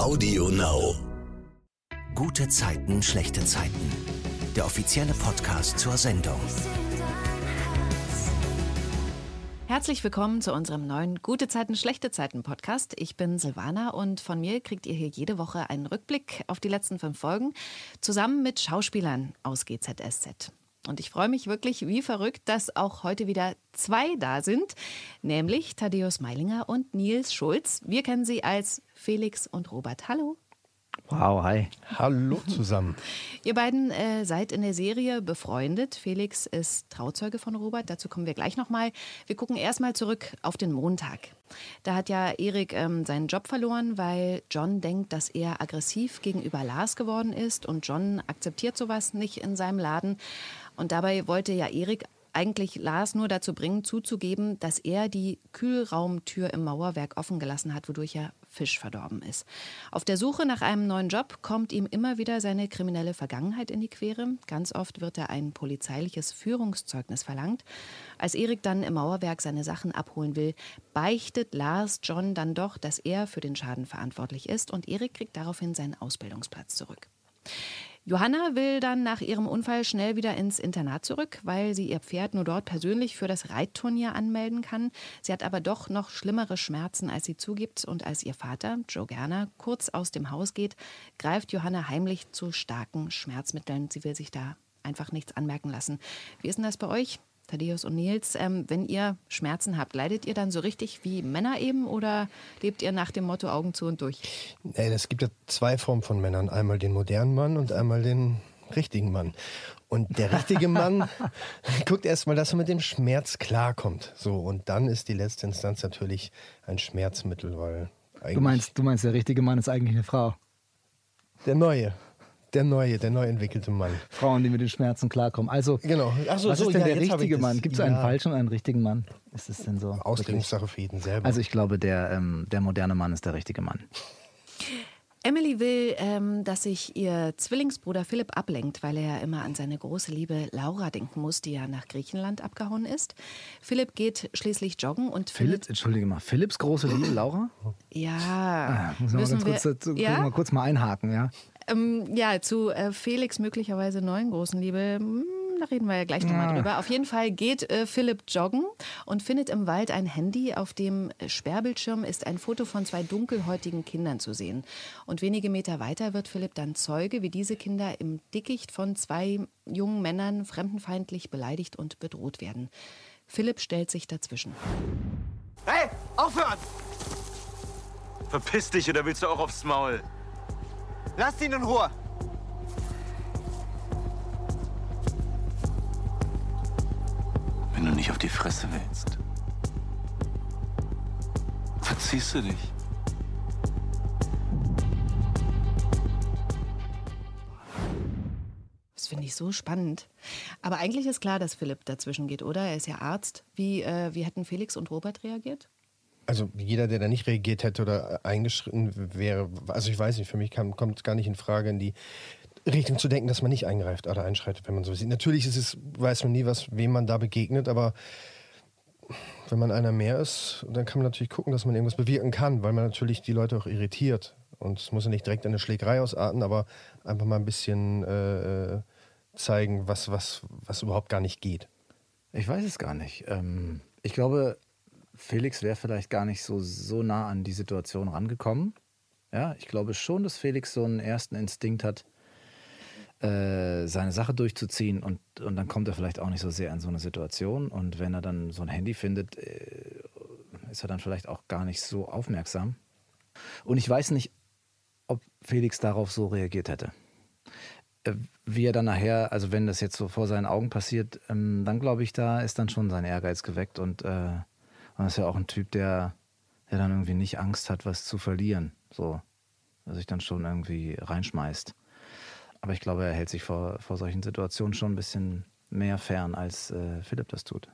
Audio Now. Gute Zeiten, schlechte Zeiten. Der offizielle Podcast zur Sendung. Herzlich willkommen zu unserem neuen Gute Zeiten, schlechte Zeiten Podcast. Ich bin Silvana und von mir kriegt ihr hier jede Woche einen Rückblick auf die letzten fünf Folgen zusammen mit Schauspielern aus GZSZ. Und ich freue mich wirklich wie verrückt, dass auch heute wieder zwei da sind, nämlich Thaddeus Meilinger und Nils Schulz. Wir kennen sie als Felix und Robert. Hallo. Wow, hi. Hallo zusammen. Ihr beiden äh, seid in der Serie befreundet. Felix ist Trauzeuge von Robert. Dazu kommen wir gleich nochmal. Wir gucken erstmal zurück auf den Montag. Da hat ja Erik ähm, seinen Job verloren, weil John denkt, dass er aggressiv gegenüber Lars geworden ist. Und John akzeptiert sowas nicht in seinem Laden. Und dabei wollte ja Erik eigentlich Lars nur dazu bringen, zuzugeben, dass er die Kühlraumtür im Mauerwerk offen gelassen hat, wodurch er Fisch verdorben ist. Auf der Suche nach einem neuen Job kommt ihm immer wieder seine kriminelle Vergangenheit in die Quere. Ganz oft wird er ein polizeiliches Führungszeugnis verlangt. Als Erik dann im Mauerwerk seine Sachen abholen will, beichtet Lars John dann doch, dass er für den Schaden verantwortlich ist und Erik kriegt daraufhin seinen Ausbildungsplatz zurück. Johanna will dann nach ihrem Unfall schnell wieder ins Internat zurück, weil sie ihr Pferd nur dort persönlich für das Reitturnier anmelden kann. Sie hat aber doch noch schlimmere Schmerzen, als sie zugibt. Und als ihr Vater, Joe Gerner, kurz aus dem Haus geht, greift Johanna heimlich zu starken Schmerzmitteln. Sie will sich da einfach nichts anmerken lassen. Wie ist denn das bei euch? Thaddeus und Nils, ähm, wenn ihr Schmerzen habt, leidet ihr dann so richtig wie Männer eben oder lebt ihr nach dem Motto Augen zu und durch? Es gibt ja zwei Formen von Männern. Einmal den modernen Mann und einmal den richtigen Mann. Und der richtige Mann guckt erstmal, dass er mit dem Schmerz klarkommt. So, und dann ist die letzte Instanz natürlich ein Schmerzmittel, weil eigentlich. Du meinst, du meinst, der richtige Mann ist eigentlich eine Frau. Der neue. Der neue, der neu entwickelte Mann. Frauen, die mit den Schmerzen klarkommen. Also, genau. Ach so, was so, ist denn ja, der richtige Mann? Gibt es ja. einen falschen und einen richtigen Mann? Ist es denn so? Auslegungssache für jeden selber. Also ich glaube, der, ähm, der moderne Mann ist der richtige Mann. Emily will, ähm, dass sich ihr Zwillingsbruder Philipp ablenkt, weil er ja immer an seine große Liebe Laura denken muss, die ja nach Griechenland abgehauen ist. Philipp geht schließlich joggen und Philipp, entschuldige mal, Philipps große Liebe Laura? Ja. Ah, müssen wir, müssen wir kurz, ja? mal kurz mal einhaken, ja? Ähm, ja, zu äh, Felix möglicherweise neuen großen Liebe. Hm, da reden wir ja gleich nochmal ja. drüber. Auf jeden Fall geht äh, Philipp joggen und findet im Wald ein Handy. Auf dem Sperrbildschirm ist ein Foto von zwei dunkelhäutigen Kindern zu sehen. Und wenige Meter weiter wird Philipp dann Zeuge, wie diese Kinder im Dickicht von zwei jungen Männern fremdenfeindlich beleidigt und bedroht werden. Philipp stellt sich dazwischen. Hey, aufhören! Verpiss dich oder willst du auch aufs Maul? Lasst ihn in Ruhe! Wenn du nicht auf die Fresse willst, verziehst du dich. Das finde ich so spannend. Aber eigentlich ist klar, dass Philipp dazwischen geht, oder? Er ist ja Arzt. Wie, äh, wie hätten Felix und Robert reagiert? Also jeder, der da nicht reagiert hätte oder eingeschritten wäre, also ich weiß nicht, für mich kam, kommt gar nicht in Frage, in die Richtung zu denken, dass man nicht eingreift oder einschreitet, wenn man so sieht. Natürlich ist es, weiß man nie, was, wem man da begegnet, aber wenn man einer mehr ist, dann kann man natürlich gucken, dass man irgendwas bewirken kann, weil man natürlich die Leute auch irritiert. Und es muss ja nicht direkt eine Schlägerei ausarten, aber einfach mal ein bisschen äh, äh, zeigen, was, was, was überhaupt gar nicht geht. Ich weiß es gar nicht. Ähm, ich glaube, Felix wäre vielleicht gar nicht so, so nah an die Situation rangekommen. Ja, ich glaube schon, dass Felix so einen ersten Instinkt hat, äh, seine Sache durchzuziehen und, und dann kommt er vielleicht auch nicht so sehr in so eine Situation. Und wenn er dann so ein Handy findet, äh, ist er dann vielleicht auch gar nicht so aufmerksam. Und ich weiß nicht, ob Felix darauf so reagiert hätte. Äh, wie er dann nachher, also wenn das jetzt so vor seinen Augen passiert, ähm, dann glaube ich, da ist dann schon sein Ehrgeiz geweckt und man ist ja auch ein Typ, der, der dann irgendwie nicht Angst hat, was zu verlieren. So. Der sich dann schon irgendwie reinschmeißt. Aber ich glaube, er hält sich vor, vor solchen Situationen schon ein bisschen mehr fern, als äh, Philipp das tut.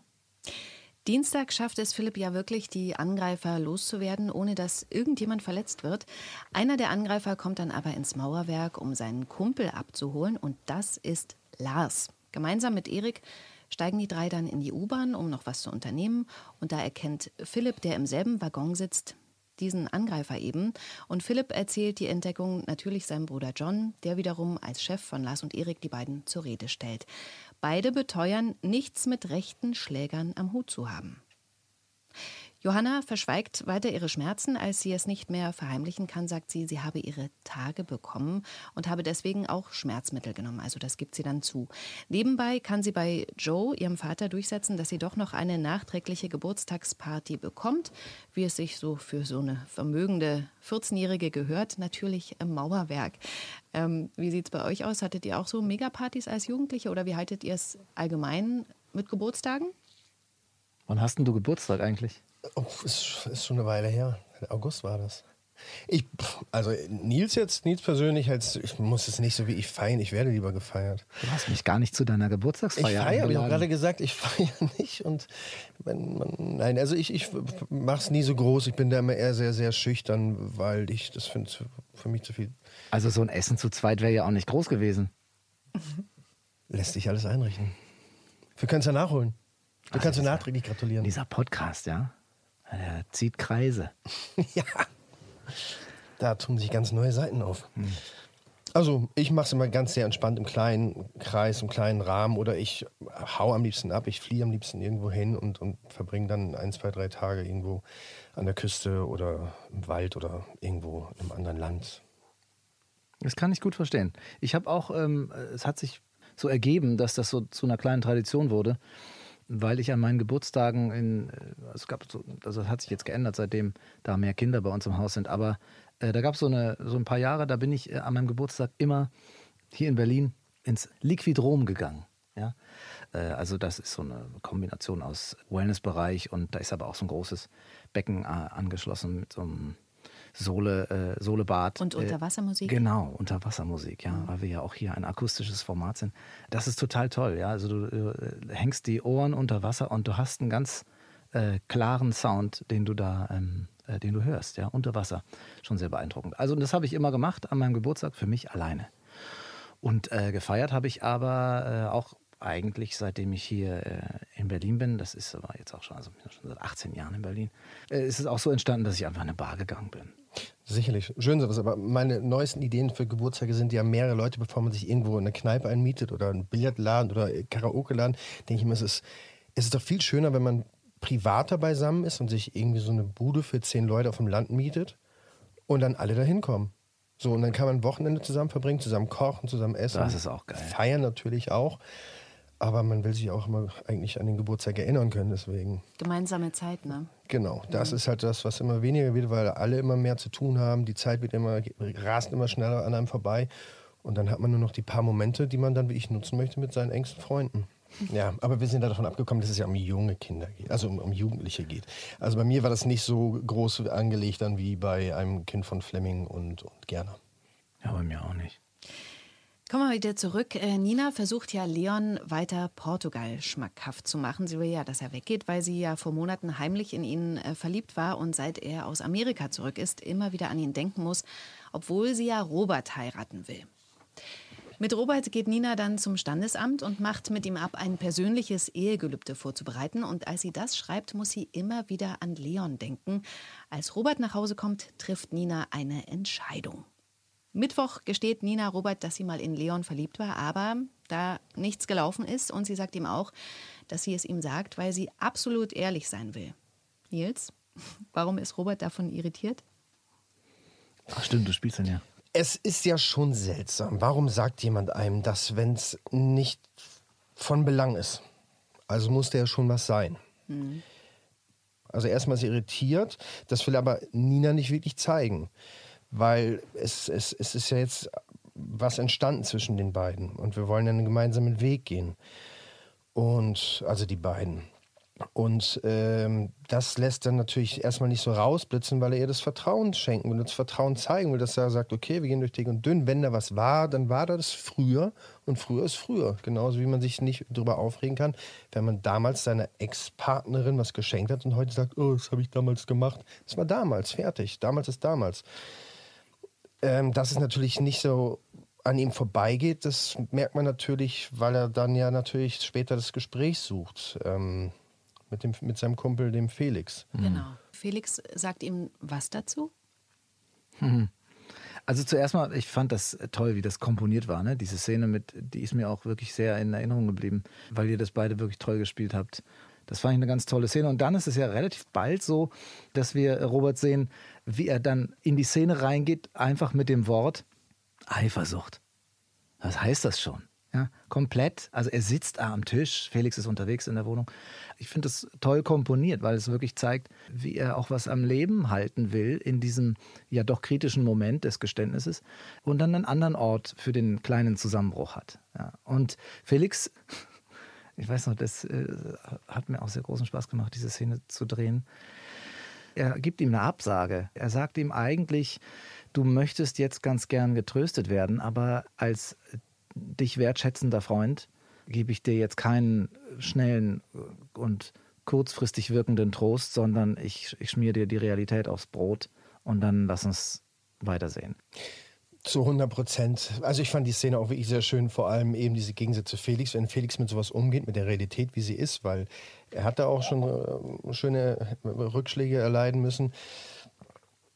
Dienstag schafft es Philipp ja wirklich, die Angreifer loszuwerden, ohne dass irgendjemand verletzt wird. Einer der Angreifer kommt dann aber ins Mauerwerk, um seinen Kumpel abzuholen, und das ist Lars. Gemeinsam mit Erik steigen die drei dann in die U-Bahn, um noch was zu unternehmen. Und da erkennt Philipp, der im selben Waggon sitzt, diesen Angreifer eben. Und Philipp erzählt die Entdeckung natürlich seinem Bruder John, der wiederum als Chef von Lars und Erik die beiden zur Rede stellt. Beide beteuern, nichts mit rechten Schlägern am Hut zu haben. Johanna verschweigt weiter ihre Schmerzen. Als sie es nicht mehr verheimlichen kann, sagt sie, sie habe ihre Tage bekommen und habe deswegen auch Schmerzmittel genommen. Also das gibt sie dann zu. Nebenbei kann sie bei Joe, ihrem Vater, durchsetzen, dass sie doch noch eine nachträgliche Geburtstagsparty bekommt, wie es sich so für so eine vermögende 14-Jährige gehört, natürlich im Mauerwerk. Ähm, wie sieht es bei euch aus? Hattet ihr auch so Megapartys als Jugendliche oder wie haltet ihr es allgemein mit Geburtstagen? Wann hast denn du Geburtstag eigentlich? Oh, ist, ist schon eine Weile her. August war das. Ich, also Nils jetzt, Nils persönlich, als, ich muss es nicht so wie ich feiern, ich werde lieber gefeiert. Du hast mich gar nicht zu deiner Geburtstagsfeier Ich feiere, habe ich eingeladen. gerade gesagt, ich feiere nicht. Und wenn man, nein, also ich, ich mache es nie so groß. Ich bin da immer eher sehr, sehr schüchtern, weil ich, das finde für mich zu viel. Also so ein Essen zu zweit wäre ja auch nicht groß gewesen. Lässt sich alles einrichten. Wir können es ja nachholen. Du Ach, kannst du nachträglich gratulieren. Dieser Podcast, ja, der zieht Kreise. ja. Da tun sich ganz neue Seiten auf. Hm. Also, ich mache es immer ganz sehr entspannt im kleinen Kreis, im kleinen Rahmen oder ich hau am liebsten ab, ich fliehe am liebsten irgendwo hin und, und verbringe dann ein, zwei, drei Tage irgendwo an der Küste oder im Wald oder irgendwo in einem anderen Land. Das kann ich gut verstehen. Ich habe auch, ähm, es hat sich so ergeben, dass das so zu einer kleinen Tradition wurde, weil ich an meinen Geburtstagen in, äh, es gab so, also das hat sich jetzt geändert, seitdem da mehr Kinder bei uns im Haus sind, aber äh, da gab es so, eine, so ein paar Jahre, da bin ich äh, an meinem Geburtstag immer hier in Berlin ins Liquidrom gegangen. Ja? Äh, also das ist so eine Kombination aus Wellnessbereich und da ist aber auch so ein großes Becken äh, angeschlossen mit so einem Sohle, äh, Sohlebad. Und Äh, Unterwassermusik? Genau, Unterwassermusik, ja, weil wir ja auch hier ein akustisches Format sind. Das ist total toll, ja. Also du äh, hängst die Ohren unter Wasser und du hast einen ganz äh, klaren Sound, den du da, ähm, äh, den du hörst, ja, unter Wasser. Schon sehr beeindruckend. Also das habe ich immer gemacht an meinem Geburtstag für mich alleine. Und äh, gefeiert habe ich aber äh, auch eigentlich, seitdem ich hier in Berlin bin, das ist aber jetzt auch schon, also schon seit 18 Jahren in Berlin, ist es auch so entstanden, dass ich einfach in eine Bar gegangen bin. Sicherlich, schön sowas, aber meine neuesten Ideen für Geburtstage sind ja mehrere Leute, bevor man sich irgendwo in eine Kneipe einmietet oder einen Billardladen oder Karaoke-Laden, denke ich mir, es ist, es ist doch viel schöner, wenn man privater beisammen ist und sich irgendwie so eine Bude für zehn Leute auf dem Land mietet und dann alle dahin kommen. So, und dann kann man Wochenende zusammen verbringen, zusammen kochen, zusammen essen. Das ist auch geil. Feiern natürlich auch. Aber man will sich auch immer eigentlich an den Geburtstag erinnern können, deswegen. Gemeinsame Zeit, ne? Genau, das ist halt das, was immer weniger wird, weil alle immer mehr zu tun haben. Die Zeit wird immer, rast immer schneller an einem vorbei. Und dann hat man nur noch die paar Momente, die man dann wie ich nutzen möchte mit seinen engsten Freunden. Ja, aber wir sind da davon abgekommen, dass es ja um junge Kinder geht, also um, um Jugendliche geht. Also bei mir war das nicht so groß angelegt dann wie bei einem Kind von Fleming und, und Gerner. Ja, bei mir auch nicht. Kommen wir wieder zurück. Äh, Nina versucht ja Leon weiter Portugal schmackhaft zu machen. Sie will ja, dass er weggeht, weil sie ja vor Monaten heimlich in ihn äh, verliebt war und seit er aus Amerika zurück ist, immer wieder an ihn denken muss, obwohl sie ja Robert heiraten will. Mit Robert geht Nina dann zum Standesamt und macht mit ihm ab, ein persönliches Ehegelübde vorzubereiten. Und als sie das schreibt, muss sie immer wieder an Leon denken. Als Robert nach Hause kommt, trifft Nina eine Entscheidung. Mittwoch gesteht Nina Robert, dass sie mal in Leon verliebt war, aber da nichts gelaufen ist und sie sagt ihm auch, dass sie es ihm sagt, weil sie absolut ehrlich sein will. Nils, warum ist Robert davon irritiert? Ach stimmt, du spielst dann ja. Es ist ja schon seltsam. Warum sagt jemand einem das, wenn es nicht von Belang ist? Also muss der ja schon was sein. Also erstmal ist er irritiert, das will aber Nina nicht wirklich zeigen. Weil es, es, es ist ja jetzt was entstanden zwischen den beiden. Und wir wollen einen gemeinsamen Weg gehen. Und also die beiden. Und ähm, das lässt dann natürlich erstmal nicht so rausblitzen, weil er ihr das Vertrauen schenken will, das Vertrauen zeigen will, dass er sagt, okay, wir gehen durch dick und dünn. Wenn da was war, dann war das früher und früher ist früher. Genauso wie man sich nicht darüber aufregen kann, wenn man damals seiner Ex-Partnerin was geschenkt hat und heute sagt, oh, das habe ich damals gemacht. Das war damals, fertig. Damals ist damals. Ähm, dass es natürlich nicht so an ihm vorbeigeht, das merkt man natürlich, weil er dann ja natürlich später das Gespräch sucht. Ähm, mit, dem, mit seinem Kumpel, dem Felix. Genau. Felix sagt ihm was dazu? Also zuerst mal, ich fand das toll, wie das komponiert war, ne? Diese Szene mit, die ist mir auch wirklich sehr in Erinnerung geblieben, weil ihr das beide wirklich toll gespielt habt. Das fand ich eine ganz tolle Szene. Und dann ist es ja relativ bald so, dass wir Robert sehen, wie er dann in die Szene reingeht, einfach mit dem Wort Eifersucht. Was heißt das schon? Ja, komplett. Also er sitzt am Tisch, Felix ist unterwegs in der Wohnung. Ich finde das toll komponiert, weil es wirklich zeigt, wie er auch was am Leben halten will in diesem ja doch kritischen Moment des Geständnisses und dann einen anderen Ort für den kleinen Zusammenbruch hat. Ja. Und Felix, ich weiß noch, das äh, hat mir auch sehr großen Spaß gemacht, diese Szene zu drehen. Er gibt ihm eine Absage. Er sagt ihm eigentlich, du möchtest jetzt ganz gern getröstet werden, aber als dich wertschätzender Freund gebe ich dir jetzt keinen schnellen und kurzfristig wirkenden Trost, sondern ich, ich schmier dir die Realität aufs Brot und dann lass uns weitersehen. Zu 100 Prozent. Also ich fand die Szene auch wirklich sehr schön, vor allem eben diese Gegensätze Felix, wenn Felix mit sowas umgeht, mit der Realität, wie sie ist, weil er hat da auch schon äh, schöne Rückschläge erleiden müssen.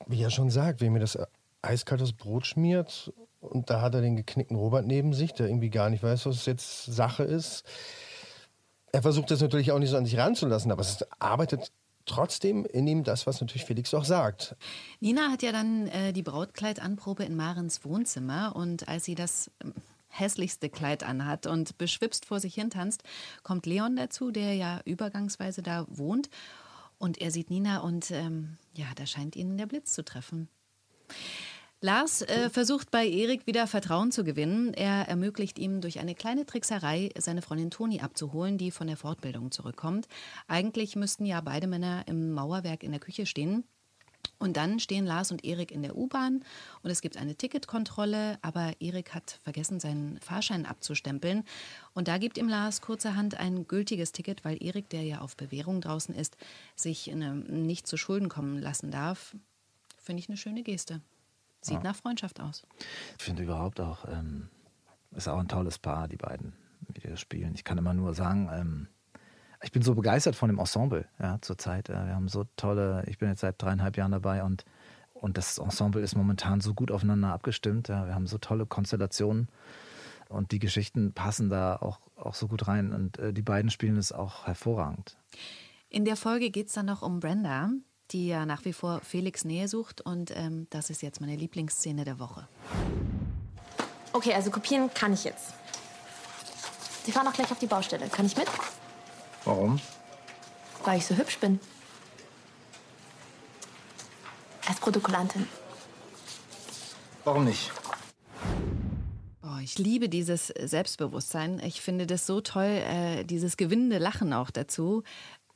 Wie er schon sagt, wenn mir das eiskaltes Brot schmiert und da hat er den geknickten Robert neben sich, der irgendwie gar nicht weiß, was jetzt Sache ist. Er versucht das natürlich auch nicht so an sich ranzulassen, aber es arbeitet trotzdem in ihm das, was natürlich Felix auch sagt. Nina hat ja dann äh, die Brautkleidanprobe in Marens Wohnzimmer und als sie das ähm, hässlichste Kleid anhat und beschwipst vor sich hin tanzt, kommt Leon dazu, der ja übergangsweise da wohnt und er sieht Nina und ähm, ja, da scheint ihnen der Blitz zu treffen. Lars äh, versucht bei Erik wieder Vertrauen zu gewinnen. Er ermöglicht ihm durch eine kleine Trickserei, seine Freundin Toni abzuholen, die von der Fortbildung zurückkommt. Eigentlich müssten ja beide Männer im Mauerwerk in der Küche stehen. Und dann stehen Lars und Erik in der U-Bahn und es gibt eine Ticketkontrolle, aber Erik hat vergessen, seinen Fahrschein abzustempeln. Und da gibt ihm Lars kurzerhand ein gültiges Ticket, weil Erik, der ja auf Bewährung draußen ist, sich nicht zu Schulden kommen lassen darf. Finde ich eine schöne Geste. Sieht ja. nach Freundschaft aus. Ich finde überhaupt auch, ähm, ist auch ein tolles Paar, die beiden, wie die das spielen. Ich kann immer nur sagen, ähm, ich bin so begeistert von dem Ensemble ja, zurzeit. wir haben so tolle, ich bin jetzt seit dreieinhalb Jahren dabei und, und das Ensemble ist momentan so gut aufeinander abgestimmt. Ja. Wir haben so tolle Konstellationen und die Geschichten passen da auch, auch so gut rein und äh, die beiden spielen es auch hervorragend. In der Folge geht es dann noch um Brenda, die ja nach wie vor Felix Nähe sucht. Und ähm, das ist jetzt meine Lieblingsszene der Woche. Okay, also kopieren kann ich jetzt. Sie fahren auch gleich auf die Baustelle. Kann ich mit? Warum? Weil ich so hübsch bin. Als Protokollantin. Warum nicht? Oh, ich liebe dieses Selbstbewusstsein. Ich finde das so toll, äh, dieses gewinnende Lachen auch dazu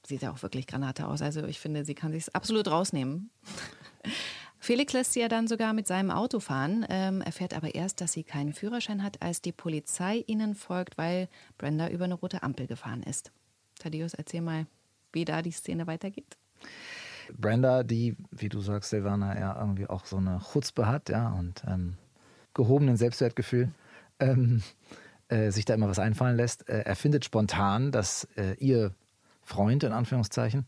sieht ja auch wirklich Granate aus. Also ich finde, sie kann sich absolut rausnehmen. Felix lässt sie ja dann sogar mit seinem Auto fahren, ähm, erfährt aber erst, dass sie keinen Führerschein hat, als die Polizei ihnen folgt, weil Brenda über eine rote Ampel gefahren ist. Thaddeus, erzähl mal, wie da die Szene weitergeht. Brenda, die, wie du sagst, Silvana, ja irgendwie auch so eine Chutzpe hat, ja, und ähm, gehobenen Selbstwertgefühl, ähm, äh, sich da immer was einfallen lässt, äh, erfindet spontan, dass äh, ihr Freund in Anführungszeichen,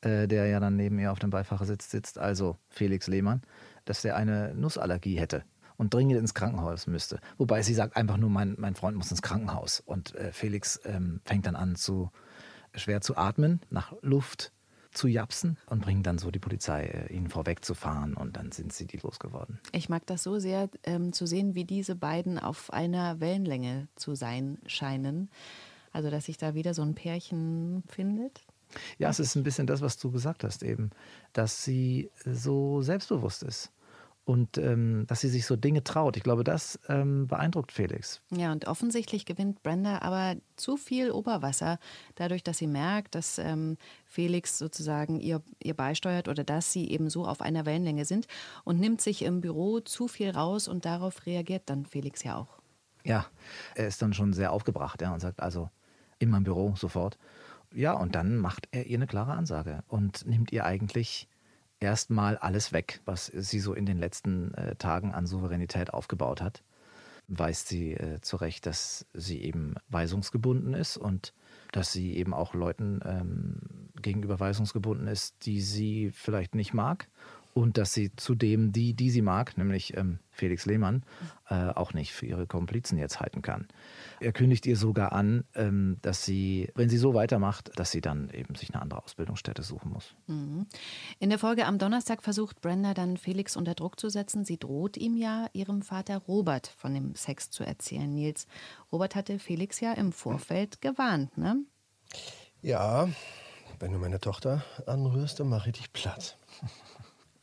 äh, der ja dann neben ihr auf dem Beifahrersitz sitzt, also Felix Lehmann, dass der eine Nussallergie hätte und dringend ins Krankenhaus müsste. Wobei sie sagt einfach nur, mein, mein Freund muss ins Krankenhaus. Und äh, Felix ähm, fängt dann an, zu schwer zu atmen, nach Luft zu japsen und bringt dann so die Polizei, äh, ihn vorwegzufahren und dann sind sie die losgeworden. Ich mag das so sehr ähm, zu sehen, wie diese beiden auf einer Wellenlänge zu sein scheinen. Also, dass sich da wieder so ein Pärchen findet? Ja, es ist ein bisschen das, was du gesagt hast eben, dass sie so selbstbewusst ist und ähm, dass sie sich so Dinge traut. Ich glaube, das ähm, beeindruckt Felix. Ja, und offensichtlich gewinnt Brenda aber zu viel Oberwasser, dadurch, dass sie merkt, dass ähm, Felix sozusagen ihr, ihr beisteuert oder dass sie eben so auf einer Wellenlänge sind und nimmt sich im Büro zu viel raus und darauf reagiert dann Felix ja auch. Ja, er ist dann schon sehr aufgebracht ja, und sagt also, in meinem Büro sofort. Ja, und dann macht er ihr eine klare Ansage und nimmt ihr eigentlich erstmal alles weg, was sie so in den letzten äh, Tagen an Souveränität aufgebaut hat. weist sie äh, zurecht, dass sie eben weisungsgebunden ist und dass sie eben auch Leuten ähm, gegenüber weisungsgebunden ist, die sie vielleicht nicht mag und dass sie zudem die, die sie mag, nämlich ähm, Felix Lehmann, äh, auch nicht für ihre Komplizen jetzt halten kann. Er kündigt ihr sogar an, ähm, dass sie, wenn sie so weitermacht, dass sie dann eben sich eine andere Ausbildungsstätte suchen muss. Mhm. In der Folge am Donnerstag versucht Brenda dann Felix unter Druck zu setzen. Sie droht ihm ja, ihrem Vater Robert von dem Sex zu erzählen. Nils, Robert hatte Felix ja im Vorfeld gewarnt, ne? Ja, wenn du meine Tochter anrührst, dann mache ich dich platt.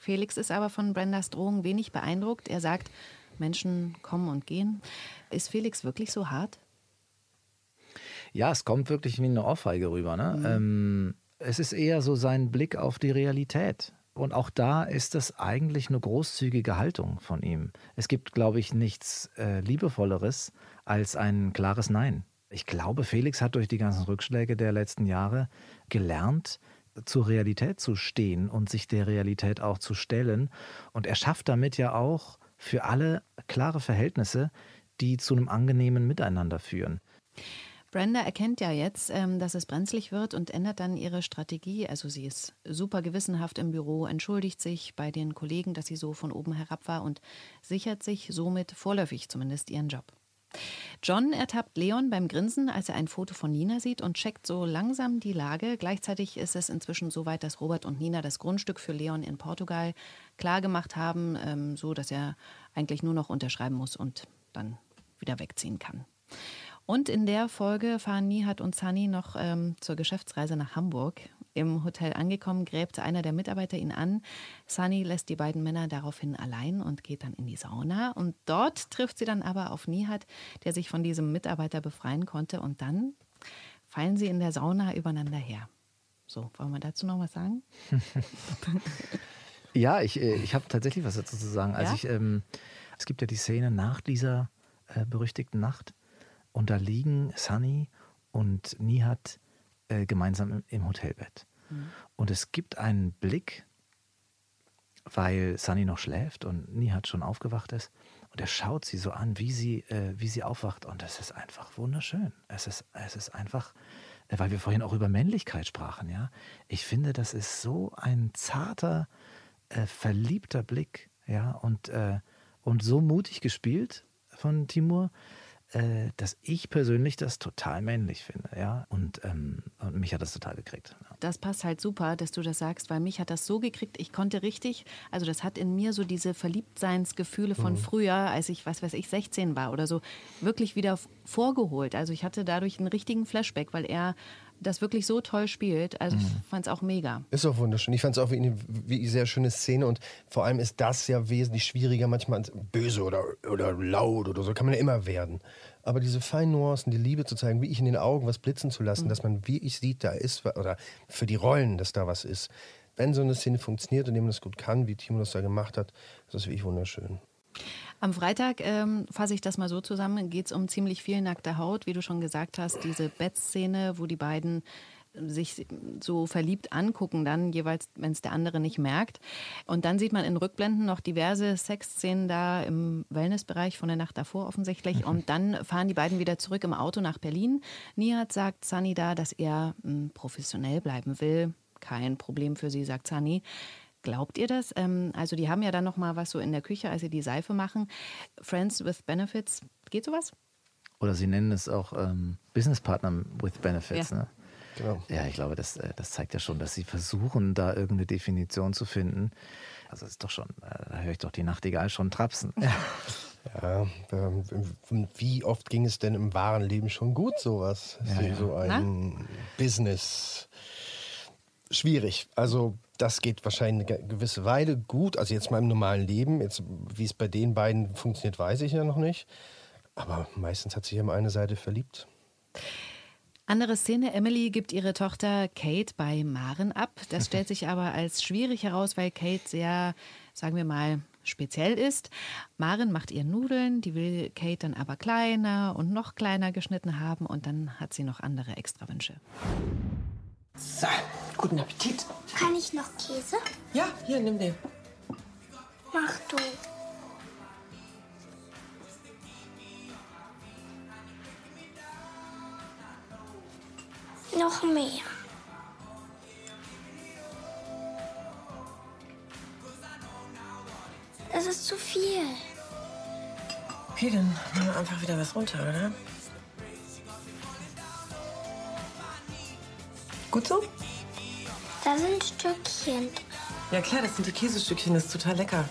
Felix ist aber von Brendas Drohung wenig beeindruckt. Er sagt, Menschen kommen und gehen. Ist Felix wirklich so hart? Ja, es kommt wirklich wie eine Ohrfeige rüber. Ne? Mhm. Ähm, es ist eher so sein Blick auf die Realität. Und auch da ist es eigentlich eine großzügige Haltung von ihm. Es gibt, glaube ich, nichts äh, Liebevolleres als ein klares Nein. Ich glaube, Felix hat durch die ganzen Rückschläge der letzten Jahre gelernt, zur Realität zu stehen und sich der Realität auch zu stellen. Und er schafft damit ja auch für alle klare Verhältnisse, die zu einem angenehmen Miteinander führen. Brenda erkennt ja jetzt, ähm, dass es brenzlig wird und ändert dann ihre Strategie. Also sie ist super gewissenhaft im Büro, entschuldigt sich bei den Kollegen, dass sie so von oben herab war und sichert sich somit vorläufig zumindest ihren Job. John ertappt Leon beim Grinsen, als er ein Foto von Nina sieht und checkt so langsam die Lage. Gleichzeitig ist es inzwischen so weit, dass Robert und Nina das Grundstück für Leon in Portugal klargemacht haben, ähm, so dass er eigentlich nur noch unterschreiben muss und dann wieder wegziehen kann. Und in der Folge fahren Nihat und Sunny noch ähm, zur Geschäftsreise nach Hamburg. Im Hotel angekommen, gräbt einer der Mitarbeiter ihn an. Sunny lässt die beiden Männer daraufhin allein und geht dann in die Sauna. Und dort trifft sie dann aber auf Nihat, der sich von diesem Mitarbeiter befreien konnte. Und dann fallen sie in der Sauna übereinander her. So, wollen wir dazu noch was sagen? ja, ich, äh, ich habe tatsächlich was dazu zu sagen. Also ja? ich, ähm, es gibt ja die Szene nach dieser äh, berüchtigten Nacht und da liegen Sunny und Nihat äh, gemeinsam im, im Hotelbett. Mhm. Und es gibt einen Blick, weil Sunny noch schläft und Nihat schon aufgewacht ist. Und er schaut sie so an, wie sie, äh, wie sie aufwacht. Und es ist einfach wunderschön. Es ist, es ist einfach, äh, weil wir vorhin auch über Männlichkeit sprachen, ja. Ich finde, das ist so ein zarter, äh, verliebter Blick, ja, und, äh, und so mutig gespielt von Timur äh, dass ich persönlich das total männlich finde, ja. Und, ähm, und mich hat das total gekriegt. Ja. Das passt halt super, dass du das sagst, weil mich hat das so gekriegt, ich konnte richtig, also das hat in mir so diese Verliebtseinsgefühle von mhm. früher, als ich, was weiß ich, 16 war oder so, wirklich wieder vorgeholt. Also ich hatte dadurch einen richtigen Flashback, weil er das wirklich so toll spielt. Also ich mhm. fand es auch mega. Ist auch wunderschön. Ich fand es auch wie eine, wie eine sehr schöne Szene und vor allem ist das ja wesentlich schwieriger manchmal böse oder, oder laut oder so kann man ja immer werden. Aber diese feinen Nuancen, die Liebe zu zeigen, wie ich in den Augen was blitzen zu lassen, mhm. dass man wie ich sieht, da ist oder für die Rollen, dass da was ist. Wenn so eine Szene funktioniert und jemand das gut kann, wie Timo das da gemacht hat, ist das wirklich wunderschön. Am Freitag, ähm, fasse ich das mal so zusammen, geht es um ziemlich viel nackte Haut, wie du schon gesagt hast, diese Bettszene, wo die beiden sich so verliebt angucken, dann jeweils, wenn es der andere nicht merkt. Und dann sieht man in Rückblenden noch diverse Sexszenen da im Wellnessbereich von der Nacht davor offensichtlich. Mhm. Und dann fahren die beiden wieder zurück im Auto nach Berlin. Nihat sagt Sunny da, dass er hm, professionell bleiben will. Kein Problem für sie, sagt Sunny. Glaubt ihr das? Ähm, also die haben ja dann noch mal was so in der Küche, als sie die Seife machen. Friends with Benefits, geht sowas? Oder sie nennen es auch ähm, Business Partner with Benefits. Ja. Ne? Genau. Ja, ich glaube, das, äh, das zeigt ja schon, dass sie versuchen, da irgendeine Definition zu finden. Also ist doch schon, äh, da höre ich doch die Nachtigall schon trapsen. Ja. Ja, ähm, wie oft ging es denn im wahren Leben schon gut, sowas? Ja, so, ja. so ein Na? Business. Schwierig. Also das geht wahrscheinlich eine gewisse Weile gut. Also jetzt mal im normalen Leben. Jetzt, wie es bei den beiden funktioniert, weiß ich ja noch nicht. Aber meistens hat sich immer eine Seite verliebt. Andere Szene, Emily gibt ihre Tochter Kate bei Maren ab. Das stellt sich aber als schwierig heraus, weil Kate sehr, sagen wir mal, speziell ist. Maren macht ihr Nudeln, die will Kate dann aber kleiner und noch kleiner geschnitten haben und dann hat sie noch andere Extrawünsche. So, guten Appetit. Kann ich noch Käse? Ja, hier, nimm den. Mach du. Noch mehr. Das ist zu viel. Okay, dann machen wir einfach wieder was runter, oder? Gut so? Da sind Stückchen. Ja klar, das sind die Käsestückchen, das ist total lecker.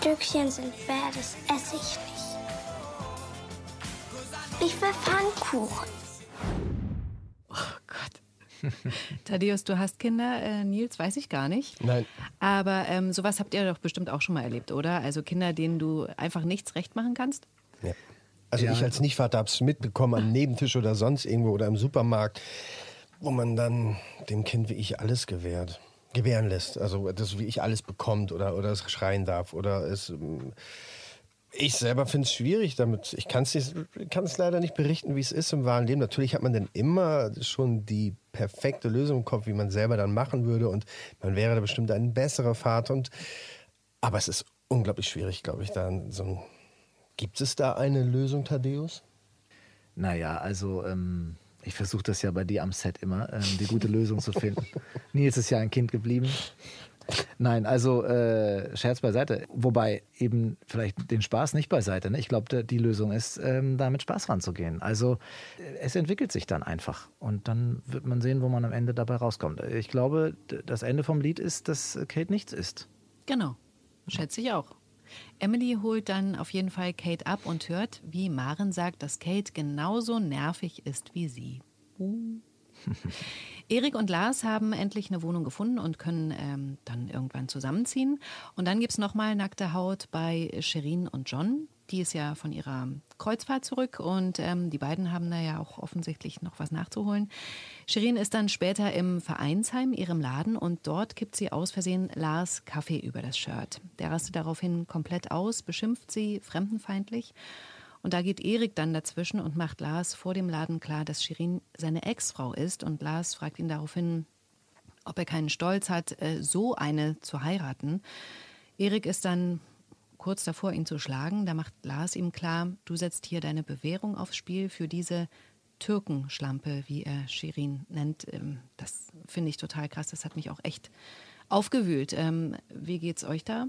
Stückchen sind bäh, das esse ich nicht. Ich will Pfannkuchen. Thaddeus, du hast Kinder. Äh, Nils, weiß ich gar nicht. Nein. Aber ähm, sowas habt ihr doch bestimmt auch schon mal erlebt, oder? Also Kinder, denen du einfach nichts recht machen kannst? Ja. Also Ja. ich als Nichtvater habe es mitbekommen am Nebentisch oder sonst irgendwo oder im Supermarkt, wo man dann dem Kind wie ich alles gewährt, gewähren lässt. Also das wie ich alles bekommt oder, oder es schreien darf oder es... ähm, Ich selber finde es schwierig damit. Ich kann es leider nicht berichten, wie es ist im wahren Leben. Natürlich hat man dann immer schon die perfekte Lösung im Kopf, wie man selber dann machen würde und man wäre da bestimmt ein besserer Vater. Und, aber es ist unglaublich schwierig, glaube ich, da so Gibt es da eine Lösung, Thaddeus? Naja, also ähm, ich versuche das ja bei dir am Set immer, ähm, die gute Lösung zu finden. Nils ist ja ein Kind geblieben. Nein, also äh, Scherz beiseite. Wobei eben vielleicht den Spaß nicht beiseite. Ne? Ich glaube, die Lösung ist, ähm, da mit Spaß ranzugehen. Also äh, es entwickelt sich dann einfach. Und dann wird man sehen, wo man am Ende dabei rauskommt. Ich glaube, das Ende vom Lied ist, dass Kate nichts ist. Genau, schätze ich auch. Emily holt dann auf jeden Fall Kate ab und hört, wie Maren sagt, dass Kate genauso nervig ist wie sie. Uh. Erik und Lars haben endlich eine Wohnung gefunden und können ähm, dann irgendwann zusammenziehen. Und dann gibt es nochmal nackte Haut bei Sherin und John. Die ist ja von ihrer Kreuzfahrt zurück und ähm, die beiden haben da ja auch offensichtlich noch was nachzuholen. Shirin ist dann später im Vereinsheim, ihrem Laden, und dort kippt sie aus Versehen Lars Kaffee über das Shirt. Der rastet daraufhin komplett aus, beschimpft sie fremdenfeindlich. Und da geht Erik dann dazwischen und macht Lars vor dem Laden klar, dass Shirin seine Ex-Frau ist. Und Lars fragt ihn daraufhin, ob er keinen Stolz hat, äh, so eine zu heiraten. Erik ist dann kurz davor, ihn zu schlagen. Da macht Lars ihm klar, du setzt hier deine Bewährung aufs Spiel für diese Türkenschlampe, wie er Shirin nennt. Ähm, Das finde ich total krass. Das hat mich auch echt aufgewühlt. Ähm, Wie geht's euch da?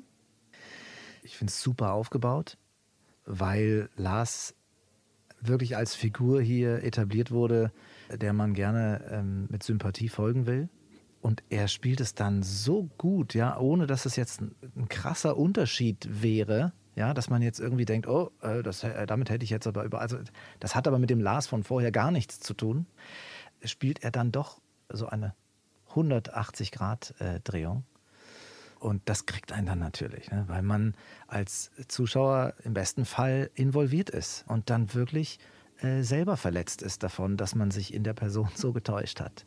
Ich finde es super aufgebaut, weil Lars wirklich als Figur hier etabliert wurde, der man gerne ähm, mit Sympathie folgen will. Und er spielt es dann so gut, ja, ohne dass es jetzt ein, ein krasser Unterschied wäre, ja, dass man jetzt irgendwie denkt, oh, äh, das, äh, damit hätte ich jetzt aber über, also das hat aber mit dem Lars von vorher gar nichts zu tun. Spielt er dann doch so eine 180 Grad äh, Drehung. Und das kriegt einen dann natürlich, ne? weil man als Zuschauer im besten Fall involviert ist und dann wirklich äh, selber verletzt ist davon, dass man sich in der Person so getäuscht hat.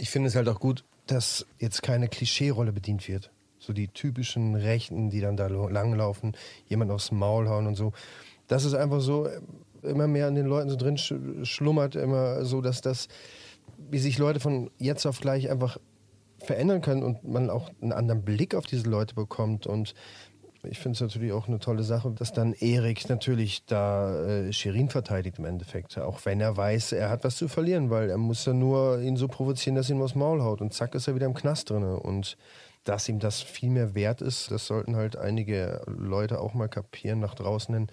Ich finde es halt auch gut, dass jetzt keine Klischee-Rolle bedient wird. So die typischen Rechten, die dann da langlaufen, jemand aufs Maul hauen und so. Das ist einfach so äh, immer mehr an den Leuten so drin sch- schlummert, immer so, dass das, wie sich Leute von jetzt auf gleich einfach verändern können und man auch einen anderen Blick auf diese Leute bekommt. Und ich finde es natürlich auch eine tolle Sache, dass dann Erik natürlich da äh, Shirin verteidigt im Endeffekt. Auch wenn er weiß, er hat was zu verlieren, weil er muss ja nur ihn so provozieren, dass ihn was Maul haut. Und zack ist er wieder im Knast drin. Und dass ihm das viel mehr wert ist, das sollten halt einige Leute auch mal kapieren nach draußen hin.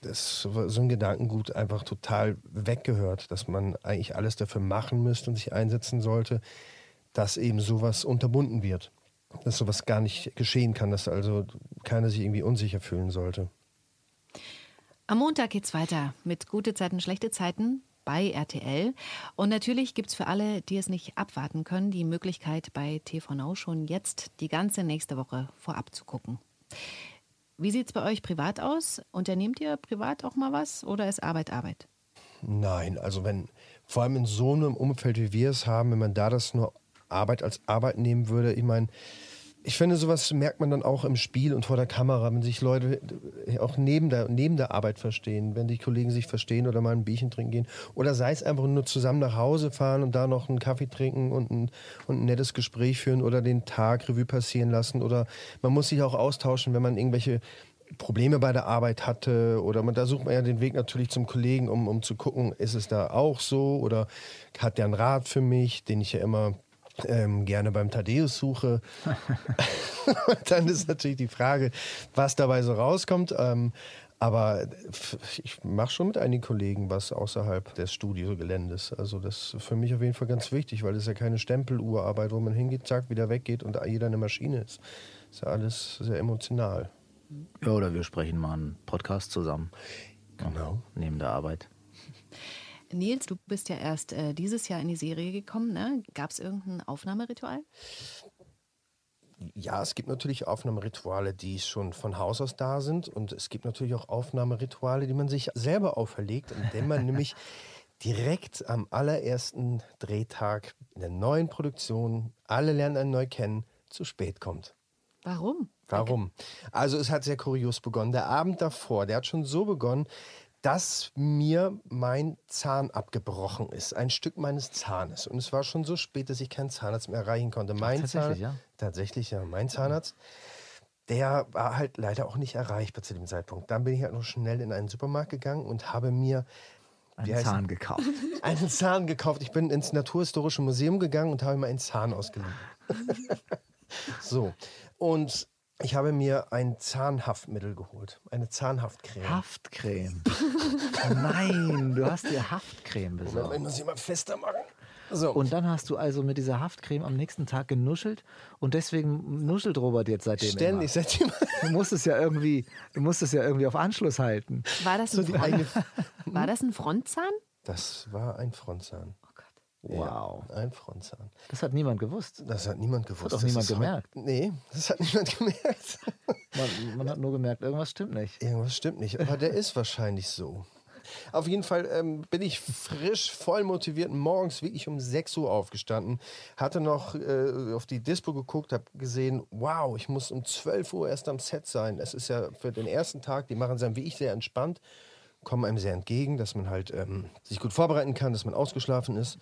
Das so so ein Gedankengut einfach total weggehört, dass man eigentlich alles dafür machen müsste und sich einsetzen sollte, dass eben sowas unterbunden wird. Dass sowas gar nicht geschehen kann, dass also keiner sich irgendwie unsicher fühlen sollte. Am Montag geht's weiter mit gute Zeiten, schlechte Zeiten bei RTL. Und natürlich gibt's für alle, die es nicht abwarten können, die Möglichkeit, bei TV Now schon jetzt die ganze nächste Woche vorab zu gucken. Wie sieht's bei euch privat aus? Unternehmt ihr privat auch mal was oder ist Arbeit Arbeit? Nein, also wenn, vor allem in so einem Umfeld, wie wir es haben, wenn man da das nur Arbeit als Arbeit nehmen würde, ich meine, ich finde, sowas merkt man dann auch im Spiel und vor der Kamera, wenn sich Leute auch neben der, neben der Arbeit verstehen, wenn die Kollegen sich verstehen oder mal ein Bierchen trinken gehen. Oder sei es einfach nur zusammen nach Hause fahren und da noch einen Kaffee trinken und ein, und ein nettes Gespräch führen oder den Tag Revue passieren lassen. Oder man muss sich auch austauschen, wenn man irgendwelche Probleme bei der Arbeit hatte oder man, da sucht man ja den Weg natürlich zum Kollegen, um, um zu gucken, ist es da auch so oder hat der einen Rat für mich, den ich ja immer ähm, gerne beim Thaddeus suche. Dann ist natürlich die Frage, was dabei so rauskommt. Ähm, aber ich mache schon mit einigen Kollegen was außerhalb des Studiogeländes. Also das ist für mich auf jeden Fall ganz wichtig, weil es ja keine Stempeluhrarbeit, wo man hingeht, zack, wieder weggeht und jeder eine Maschine ist. Das ist ja alles sehr emotional. Ja, oder wir sprechen mal einen Podcast zusammen. Genau. Neben der Arbeit. Nils, du bist ja erst äh, dieses Jahr in die Serie gekommen. Ne? Gab es irgendein Aufnahmeritual? Ja, es gibt natürlich Aufnahmerituale, die schon von Haus aus da sind. Und es gibt natürlich auch Aufnahmerituale, die man sich selber auferlegt, indem man nämlich direkt am allerersten Drehtag in der neuen Produktion, alle lernen einen neu kennen, zu spät kommt. Warum? Warum? Also es hat sehr kurios begonnen. Der Abend davor, der hat schon so begonnen, dass mir mein Zahn abgebrochen ist, ein Stück meines Zahnes. Und es war schon so spät, dass ich keinen Zahnarzt mehr erreichen konnte. Mein tatsächlich, Zahn, ja? Tatsächlich, ja. Mein Zahnarzt, der war halt leider auch nicht erreichbar zu dem Zeitpunkt. Dann bin ich halt noch schnell in einen Supermarkt gegangen und habe mir Einen Zahn gekauft. einen Zahn gekauft. Ich bin ins Naturhistorische Museum gegangen und habe mir einen Zahn ausgeliehen. so. Und ich habe mir ein Zahnhaftmittel geholt. Eine Zahnhaftcreme. Haftcreme. Nein, du hast dir Haftcreme Moment, besorgt. ich muss ich mal fester machen. So. Und dann hast du also mit dieser Haftcreme am nächsten Tag genuschelt und deswegen nuschelt Robert jetzt seitdem ständig, immer. seitdem Du musst es ja irgendwie, du musst es ja irgendwie auf Anschluss halten. War das so ein, die Front, eigene. war das ein Frontzahn? Das war ein Frontzahn. Wow. Ja, ein Frontzahn. Das hat niemand gewusst. Das hat niemand gewusst. auch Das niemand ist heute- gemerkt. Nee, das hat niemand gemerkt. Man, man hat nur gemerkt, irgendwas stimmt nicht. Irgendwas stimmt nicht, aber der ist wahrscheinlich so. Auf jeden Fall ähm, bin ich frisch, voll motiviert, morgens wirklich um 6 Uhr aufgestanden, hatte noch äh, auf die Dispo geguckt, habe gesehen, wow, ich muss um 12 Uhr erst am Set sein. Es ist ja für den ersten Tag, die machen sein wie ich sehr entspannt, kommen einem sehr entgegen, dass man halt ähm, sich gut vorbereiten kann, dass man ausgeschlafen ist.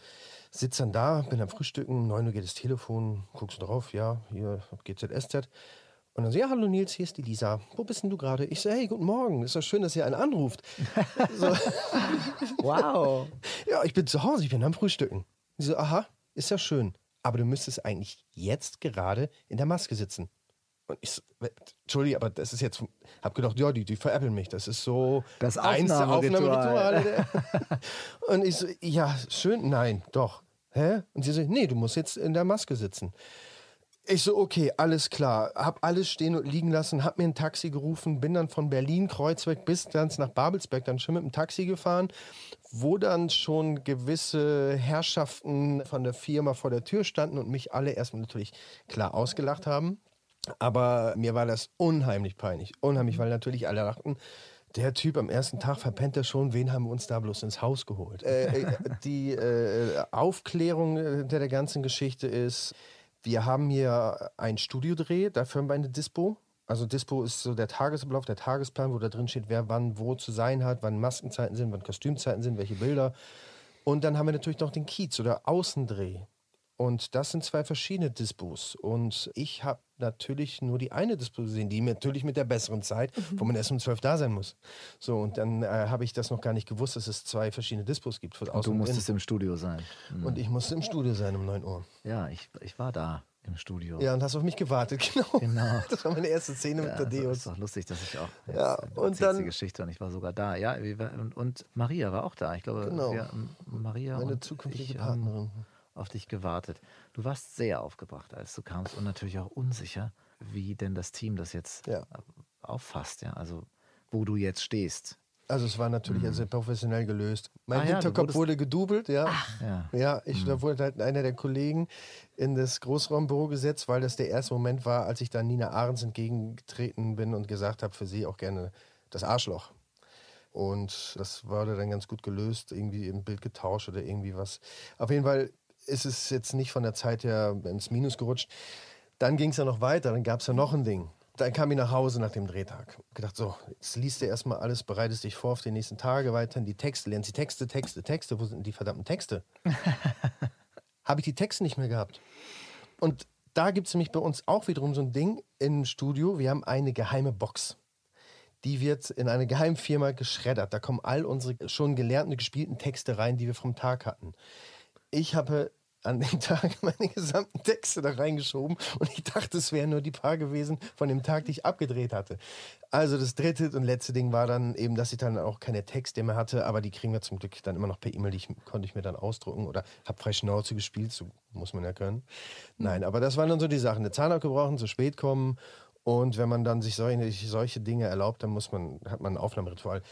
Sitz dann da, bin am Frühstücken, 9 Uhr geht das Telefon, guckst du drauf, ja, hier GZSZ. Und dann so, ja, hallo Nils, hier ist die Lisa. Wo bist denn du gerade? Ich so, hey, guten Morgen. Ist doch schön, dass ihr einen anruft. so, Wow. ja, ich bin zu Hause, ich bin am Frühstücken. Die so, aha, ist ja schön. Aber du müsstest eigentlich jetzt gerade in der Maske sitzen. Und ich so, "Äh, Entschuldige, aber das ist jetzt, hab gedacht, ja, die, die veräppeln mich. Das ist so Das Aufnahmeritual. Aufnahmerituale. der- Und ich so, ja, schön, nein, doch. Hä? Und sie so, nee, du musst jetzt in der Maske sitzen. Ich so, okay, alles klar. Hab alles stehen und liegen lassen, hab mir ein Taxi gerufen, bin dann von Berlin, Kreuzberg bis ganz nach Babelsberg dann schon mit dem Taxi gefahren, wo dann schon gewisse Herrschaften von der Firma vor der Tür standen und mich alle erstmal natürlich klar ausgelacht haben. Aber mir war das unheimlich peinlich. Unheimlich, weil natürlich alle dachten, der Typ am ersten Tag verpennt er schon, wen haben wir uns da bloß ins Haus geholt? Äh, äh, die äh, Aufklärung äh, der, der ganzen Geschichte ist, wir haben hier ein Studiodreh, dafür haben wir eine Dispo. Also Dispo ist so der Tagesablauf, der Tagesplan, wo da drin steht, wer wann wo zu sein hat, wann Maskenzeiten sind, wann Kostümzeiten sind, welche Bilder. Und dann haben wir natürlich noch den Kiez oder Außendreh. Und das sind zwei verschiedene Dispos. Und ich habe natürlich nur die eine Dispo gesehen, die natürlich mit der besseren Zeit, wo man erst um 12 da sein muss. So, und dann äh, habe ich das noch gar nicht gewusst, dass es zwei verschiedene Dispos gibt. Für Und du musstest im Studio sein. Mhm. Und ich musste im Studio sein um 9 Uhr. Ja, ich, ich war da im Studio. Ja, und hast auf mich gewartet, genau. Genau. Das war meine erste Szene mit Ja, das Tadeus. ist doch lustig, dass ich auch. Jetzt, Ja, und dann- die Geschichte und ich war sogar da. Ja, und, und Maria war auch da. Ich glaube, Genau. wir, ähm, Maria Meine und zukünftige ich, ähm, Partnerin. Auf dich gewartet. Du warst sehr aufgebracht, als du kamst und natürlich auch unsicher, wie denn das Team das jetzt Ja. äh, auffasst. Ja, also wo du jetzt stehst. Also es war natürlich sehr professionell gelöst. Mein Mhm. Ah ja, Hinterkopf wurdest- wurde gedoubelt, ja. Ja. Ja, ich, da wurde halt einer der Kollegen in das Großraumbüro gesetzt, weil das der erste Moment war, als ich dann Nina Ahrens entgegengetreten bin und gesagt habe, für sie auch gerne das Arschloch. Und das wurde dann ganz gut gelöst, irgendwie im Bild getauscht oder irgendwie was. Auf jeden Fall ist es jetzt nicht von der Zeit her ins Minus gerutscht. Dann ging es ja noch weiter, dann gab es ja noch ein Ding. Dann kam ich nach Hause nach dem Drehtag. Gedacht, so, jetzt liest du erstmal alles, bereitest dich vor auf die nächsten Tage, weiterhin die Texte, lernst die Texte, Texte, Texte. Wo sind die verdammten Texte? Habe ich die Texte nicht mehr gehabt. Und da gibt es nämlich bei uns auch wiederum so ein Ding im Studio. Wir haben eine geheime Box. die wird in eine Geheimfirma geschreddert. Da kommen all unsere schon gelernten, gespielten Texte rein, die wir vom Tag hatten. Ich habe an dem Tag meine gesamten Texte da reingeschoben und ich dachte, es wären nur die paar gewesen von dem Tag, die ich abgedreht hatte. Also das dritte und letzte Ding war dann eben, dass ich dann auch keine Texte mehr hatte, aber die kriegen wir zum Glück dann immer noch per E-Mail, die ich, konnte ich mir dann ausdrucken oder habe frei Schnauze gespielt, so muss man ja können. Nein, aber das waren dann so die Sachen, eine Zahn abgebrochen, zu spät kommen und wenn man dann sich solche, solche Dinge erlaubt, dann muss man, hat man ein Aufnahmeritual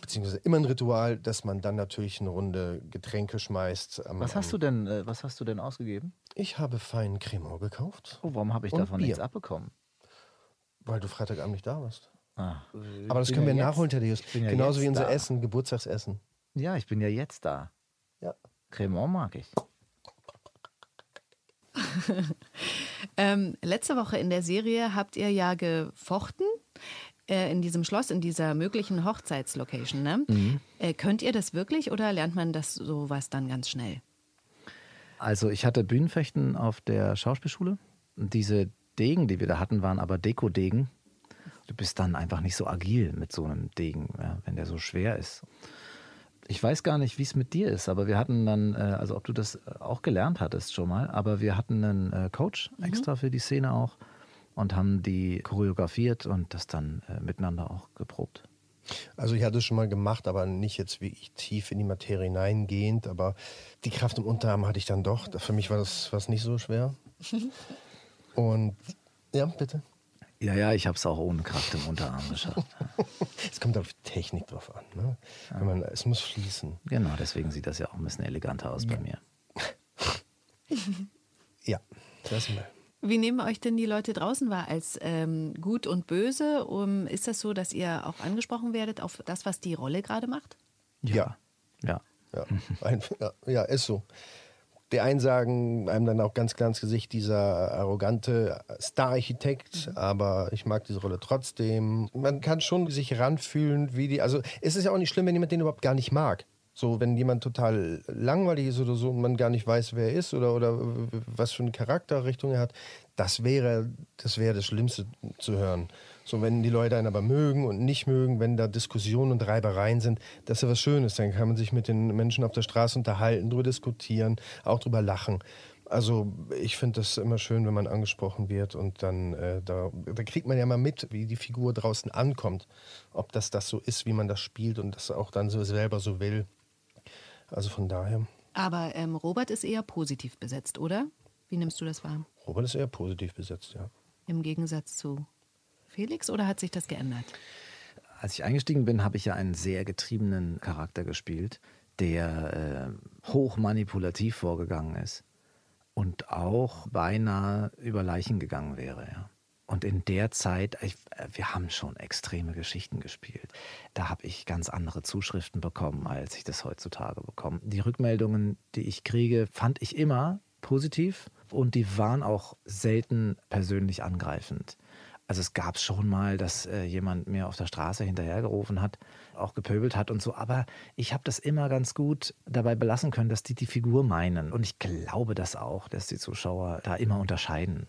beziehungsweise immer ein Ritual, dass man dann natürlich eine Runde Getränke schmeißt. Am, Was hast du denn, äh, was hast du denn ausgegeben? Ich habe feinen Cremant gekauft. Oh, warum habe ich davon Bier. nichts abbekommen? Weil du Freitagabend nicht da warst. Ah. Aber das können wir ja jetzt- nachholen, Thaddeus. ja Genauso wie unser da. Essen, Geburtstagsessen. Ja, ich bin ja jetzt da. Ja. Cremant mag ich. Ähm, letzte Woche in der Serie habt ihr ja gefochten äh, in diesem Schloss, in dieser möglichen Hochzeitslocation. Ne? Äh, könnt ihr das wirklich oder lernt man das sowas dann ganz schnell? Also ich hatte Bühnenfechten auf der Schauspielschule. Und Diese Degen, die wir da hatten, waren aber Dekodegen. Du bist dann einfach nicht so agil mit so einem Degen, ja, wenn der so schwer ist. Ich weiß gar nicht, wie es mit dir ist, aber wir hatten dann, äh, also ob du das auch gelernt hattest schon mal, aber wir hatten einen äh, Coach extra für die Szene auch und haben die choreografiert und das dann äh, miteinander auch geprobt. Also ich hatte es schon mal gemacht, aber nicht jetzt wirklich tief in die Materie hineingehend. Aber die Kraft im Unterarm hatte ich dann doch. Für mich war das was nicht so schwer. Und ja, bitte. Ja, ja, ich habe es auch ohne Kraft im Unterarm geschafft. Es kommt auf Technik drauf an. Ne? Wenn man, es muss fließen. Genau, deswegen sieht das ja auch ein bisschen eleganter aus bei mir. Ja, das mal. Wie nehmen euch denn die Leute draußen wahr als ähm, gut und böse? Um, ist das so, dass ihr auch angesprochen werdet auf das, was die Rolle gerade macht? Ja. Ja. Ja, ein, ja, ja, ist so. Die einen sagen einem dann auch ganz klar ins Gesicht, dieser arrogante Star-Architekt, aber ich mag diese Rolle trotzdem. Man kann schon sich ranfühlen, wie die. Also, es ist ja auch nicht schlimm, wenn jemand den überhaupt gar nicht mag. So, wenn jemand total langweilig ist oder so und man gar nicht weiß, wer er ist oder, oder was für eine Charakterrichtung er hat, das wäre, das wäre das Schlimmste zu hören. So, wenn die Leute einen aber mögen und nicht mögen, wenn da Diskussionen und Reibereien sind, das ist ja was Schönes. Dann kann man sich mit den Menschen auf der Straße unterhalten, drüber diskutieren, auch drüber lachen. Also ich finde das immer schön, wenn man angesprochen wird und dann äh, da, da kriegt man ja mal mit, wie die Figur draußen ankommt, ob das das so ist, wie man das spielt und das auch dann so selber so will. Also von daher, Aber ähm, Robert ist eher positiv besetzt, oder? Wie nimmst du das wahr? Robert ist eher positiv besetzt, ja. Im Gegensatz zu Felix oder hat sich das geändert? Als ich eingestiegen bin, habe ich ja einen sehr getriebenen Charakter gespielt, der äh, hoch manipulativ vorgegangen ist und auch beinahe über Leichen gegangen wäre. Ja. Und in der Zeit, ich, äh, wir haben schon extreme Geschichten gespielt. Da habe ich ganz andere Zuschriften bekommen, als ich das heutzutage bekomme. Die Rückmeldungen, die ich kriege, fand ich immer positiv und die waren auch selten persönlich angreifend. Also es gab schon mal, dass äh, jemand mir auf der Straße hinterhergerufen hat, auch gepöbelt hat und so, aber ich habe das immer ganz gut dabei belassen können, dass die die Figur meinen. Und ich glaube das auch, dass die Zuschauer da immer unterscheiden.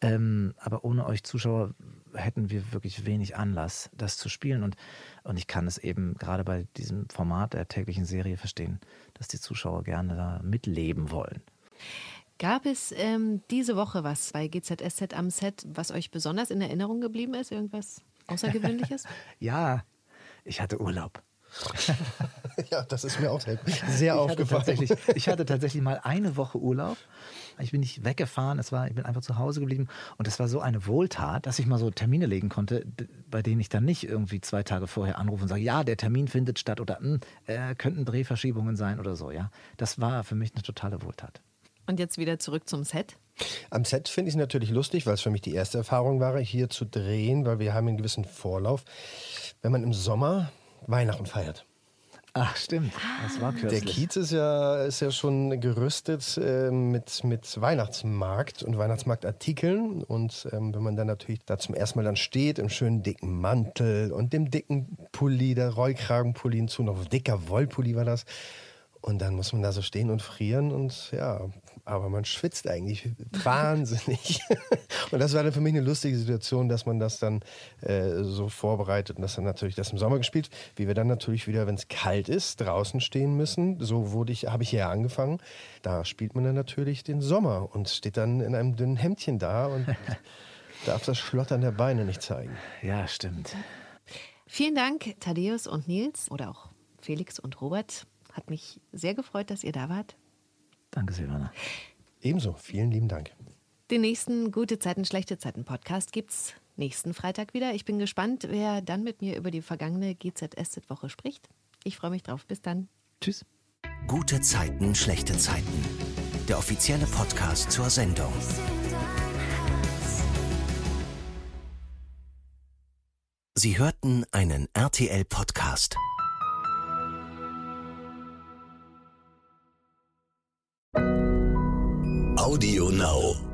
Ähm, aber ohne euch Zuschauer hätten wir wirklich wenig Anlass, das zu spielen. Und, und ich kann es eben gerade bei diesem Format der täglichen Serie verstehen, dass die Zuschauer gerne da mitleben wollen. Gab es ähm, diese Woche was bei GZSZ am Set, was euch besonders in Erinnerung geblieben ist? Irgendwas Außergewöhnliches? Ja, ich hatte Urlaub. Ja, das ist mir auch sehr, sehr Ich hatte, aufgefallen. tatsächlich, ich hatte tatsächlich mal eine Woche Urlaub. Ich bin nicht weggefahren, es war, ich bin einfach zu Hause geblieben. Und es war so eine Wohltat, dass ich mal so Termine legen konnte, bei denen ich dann nicht irgendwie zwei Tage vorher anrufe und sage, ja, der Termin findet statt oder hm, äh, könnten Drehverschiebungen sein oder so. Ja, Das war für mich eine totale Wohltat. Und jetzt wieder zurück zum Set. Am Set finde ich es natürlich lustig, weil es für mich die erste Erfahrung war, hier zu drehen, weil wir haben einen gewissen Vorlauf. Wenn man im Sommer Weihnachten feiert. Ach, stimmt. Das war Der kürzlich. Kiez ist ja, ist ja schon gerüstet äh, mit, mit Weihnachtsmarkt und Weihnachtsmarktartikeln. Und ähm, wenn man dann natürlich da zum ersten Mal dann steht, im schönen dicken Mantel und dem dicken Pulli, der Rollkragenpulli hinzu, noch dicker Wollpulli war das. Und dann muss man da so stehen und frieren. Und ja, aber man schwitzt eigentlich wahnsinnig. und das war dann für mich eine lustige Situation, dass man das dann äh, so vorbereitet und das dann natürlich das im Sommer gespielt, wie wir dann natürlich wieder, wenn es kalt ist, draußen stehen müssen. So wurde ich, habe ich hier angefangen. Da spielt man dann natürlich den Sommer und steht dann in einem dünnen Hemdchen da und darf das Schlottern der Beine nicht zeigen. Ja, stimmt. Vielen Dank, Thaddeus und Nils oder auch Felix und Robert. Hat mich sehr gefreut, dass ihr da wart. Danke, Silvana. Ebenso, vielen lieben Dank. Den nächsten Gute Zeiten, Schlechte Zeiten Podcast gibt's nächsten Freitag wieder. Ich bin gespannt, wer dann mit mir über die vergangene GZSZ-Woche spricht. Ich freue mich drauf. Bis dann. Tschüss. Gute Zeiten, schlechte Zeiten. Der offizielle Podcast zur Sendung. Sie hörten einen RTL-Podcast. Audio Now.